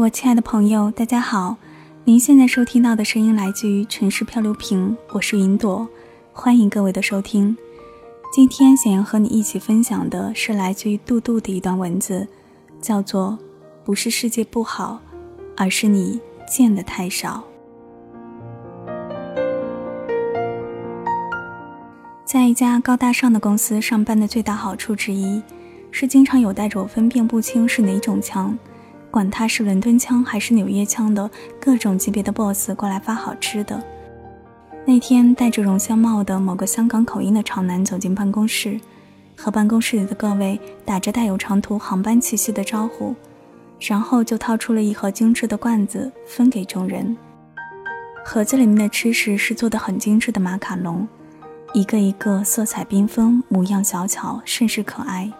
我亲爱的朋友，大家好！您现在收听到的声音来自于城市漂流瓶，我是云朵，欢迎各位的收听。今天想要和你一起分享的是来自于杜杜的一段文字，叫做“不是世界不好，而是你见的太少”。在一家高大上的公司上班的最大好处之一，是经常有带着我分辨不清是哪种强，管他是伦敦腔还是纽约腔的各种级别的 boss 过来发好吃的。那天，戴着绒香帽的某个香港口音的潮男走进办公室，和办公室里的各位打着带有长途航班气息的招呼，然后就掏出了一盒精致的罐子分给众人。盒子里面的吃食是做的很精致的马卡龙。一个一个色彩缤纷，模样小巧，甚是可爱。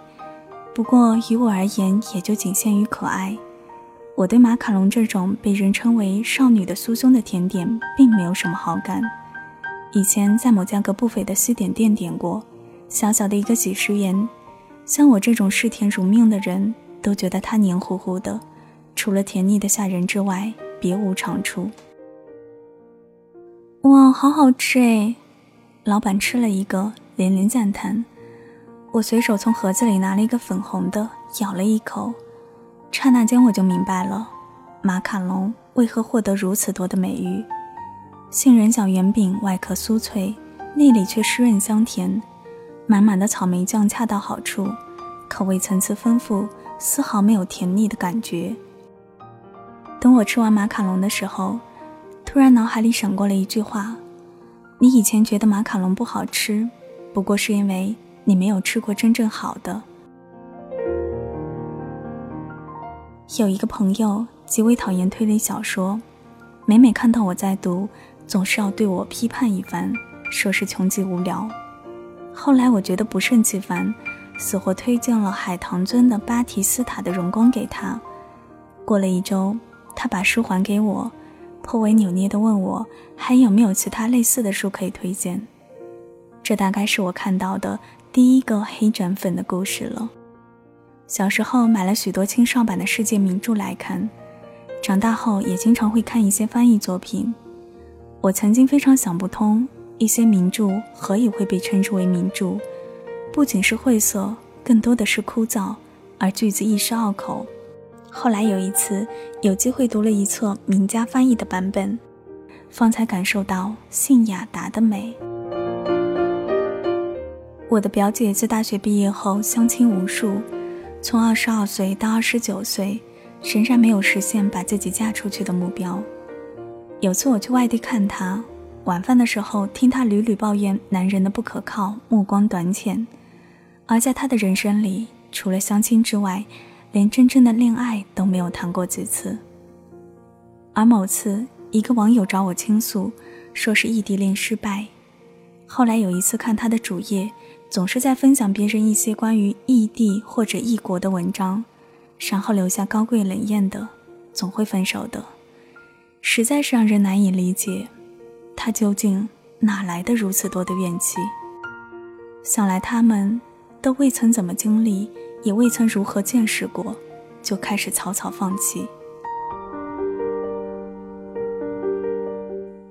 不过于我而言，也就仅限于可爱。我对马卡龙这种被人称为少女的酥胸的甜点，并没有什么好感。以前在某价格不菲的西点店点过，小小的一个几十元，像我这种嗜甜如命的人，都觉得它黏糊糊的，除了甜腻的吓人之外，别无长处。哇，好好吃哎！老板吃了一个，连连赞叹。我随手从盒子里拿了一个粉红的，咬了一口，刹那间我就明白了，马卡龙为何获得如此多的美誉。杏仁小圆饼外壳酥脆，内里却湿润香甜，满满的草莓酱恰到好处，口味层次丰富，丝毫没有甜腻的感觉。等我吃完马卡龙的时候，突然脑海里闪过了一句话。你以前觉得马卡龙不好吃，不过是因为你没有吃过真正好的。有一个朋友极为讨厌推理小说，每每看到我在读，总是要对我批判一番，说是穷极无聊。后来我觉得不胜其烦，死活推荐了海棠尊的《巴提斯塔的荣光》给他。过了一周，他把书还给我。颇为扭捏地问我还有没有其他类似的书可以推荐。这大概是我看到的第一个黑转粉的故事了。小时候买了许多青少版的世界名著来看，长大后也经常会看一些翻译作品。我曾经非常想不通，一些名著何以会被称之为名著？不仅是晦涩，更多的是枯燥，而句子亦是拗口。后来有一次有机会读了一册名家翻译的版本，方才感受到信雅达的美。我的表姐自大学毕业后相亲无数，从二十二岁到二十九岁，仍然没有实现把自己嫁出去的目标。有次我去外地看她，晚饭的时候听她屡屡抱怨男人的不可靠、目光短浅，而在她的人生里，除了相亲之外，连真正的恋爱都没有谈过几次。而某次，一个网友找我倾诉，说是异地恋失败。后来有一次看他的主页，总是在分享别人一些关于异地或者异国的文章，然后留下高贵冷艳的“总会分手的”，实在是让人难以理解，他究竟哪来的如此多的怨气？想来他们都未曾怎么经历。也未曾如何见识过，就开始草草放弃。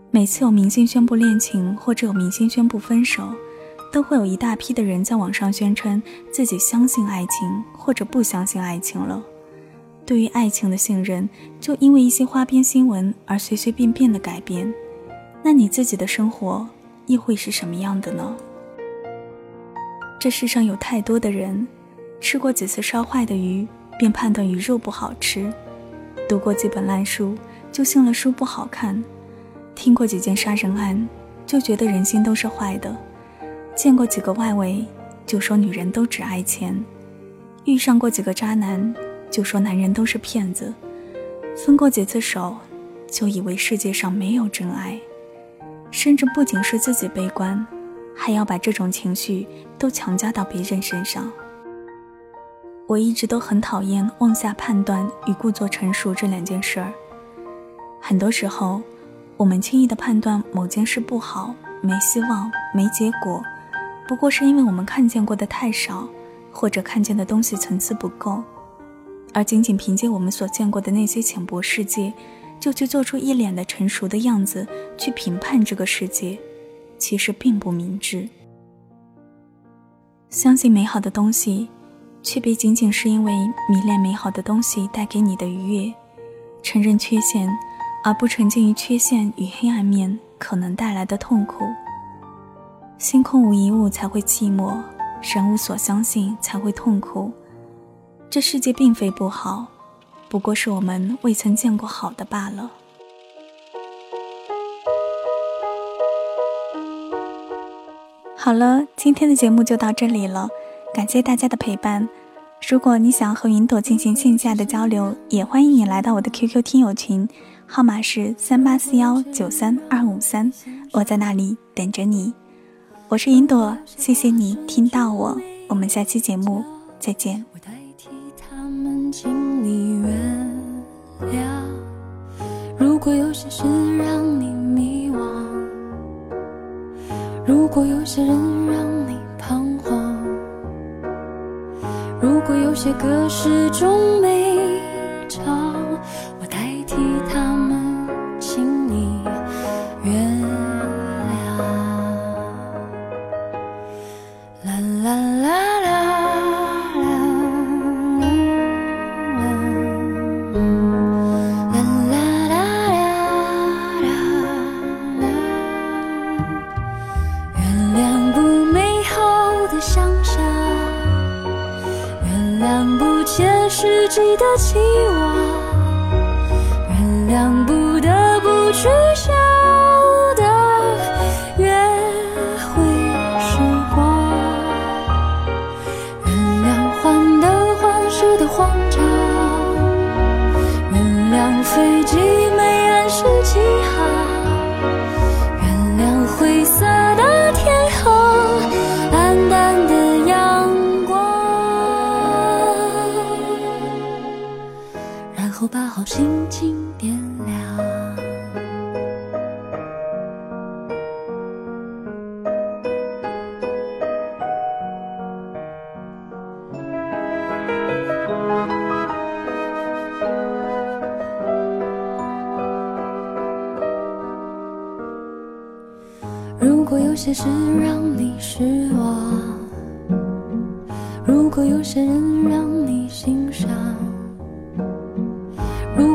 每次有明星宣布恋情，或者有明星宣布分手，都会有一大批的人在网上宣称自己相信爱情，或者不相信爱情了。对于爱情的信任，就因为一些花边新闻而随随便便的改变。那你自己的生活又会是什么样的呢？这世上有太多的人。吃过几次烧坏的鱼，便判断鱼肉不好吃；读过几本烂书，就信了书不好看；听过几件杀人案，就觉得人心都是坏的；见过几个外围，就说女人都只爱钱；遇上过几个渣男，就说男人都是骗子；分过几次手，就以为世界上没有真爱；甚至不仅是自己悲观，还要把这种情绪都强加到别人身上。我一直都很讨厌妄下判断与故作成熟这两件事儿。很多时候，我们轻易的判断某件事不好、没希望、没结果，不过是因为我们看见过的太少，或者看见的东西层次不够。而仅仅凭借我们所见过的那些浅薄世界，就去做出一脸的成熟的样子去评判这个世界，其实并不明智。相信美好的东西，却别仅仅是因为迷恋美好的东西带给你的愉悦；承认缺陷，而不沉浸于缺陷与黑暗面可能带来的痛苦。心空无一物才会寂寞，人无所相信才会痛苦。这世界并非不好，不过是我们未曾见过好的罢了。好了，今天的节目就到这里了，感谢大家的陪伴。如果你想要和云朵进行线下的交流，也欢迎你来到我的 QQ 听友群，号码是三八四幺九三二五三，我在那里等着你。我是云朵，谢谢你听到我，我们下期节目再见。请你原谅，如果有些事让你迷惘，如果有些人让你彷徨，如果有些歌始终没唱，啦啦啦啦啦啦啦啦啦啦！原谅不美好的想象，原谅不切实际的期望，原谅不得不去想。轻轻点亮。如果有些事让你失望，如果有些人让你心伤。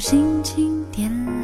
心情点亮。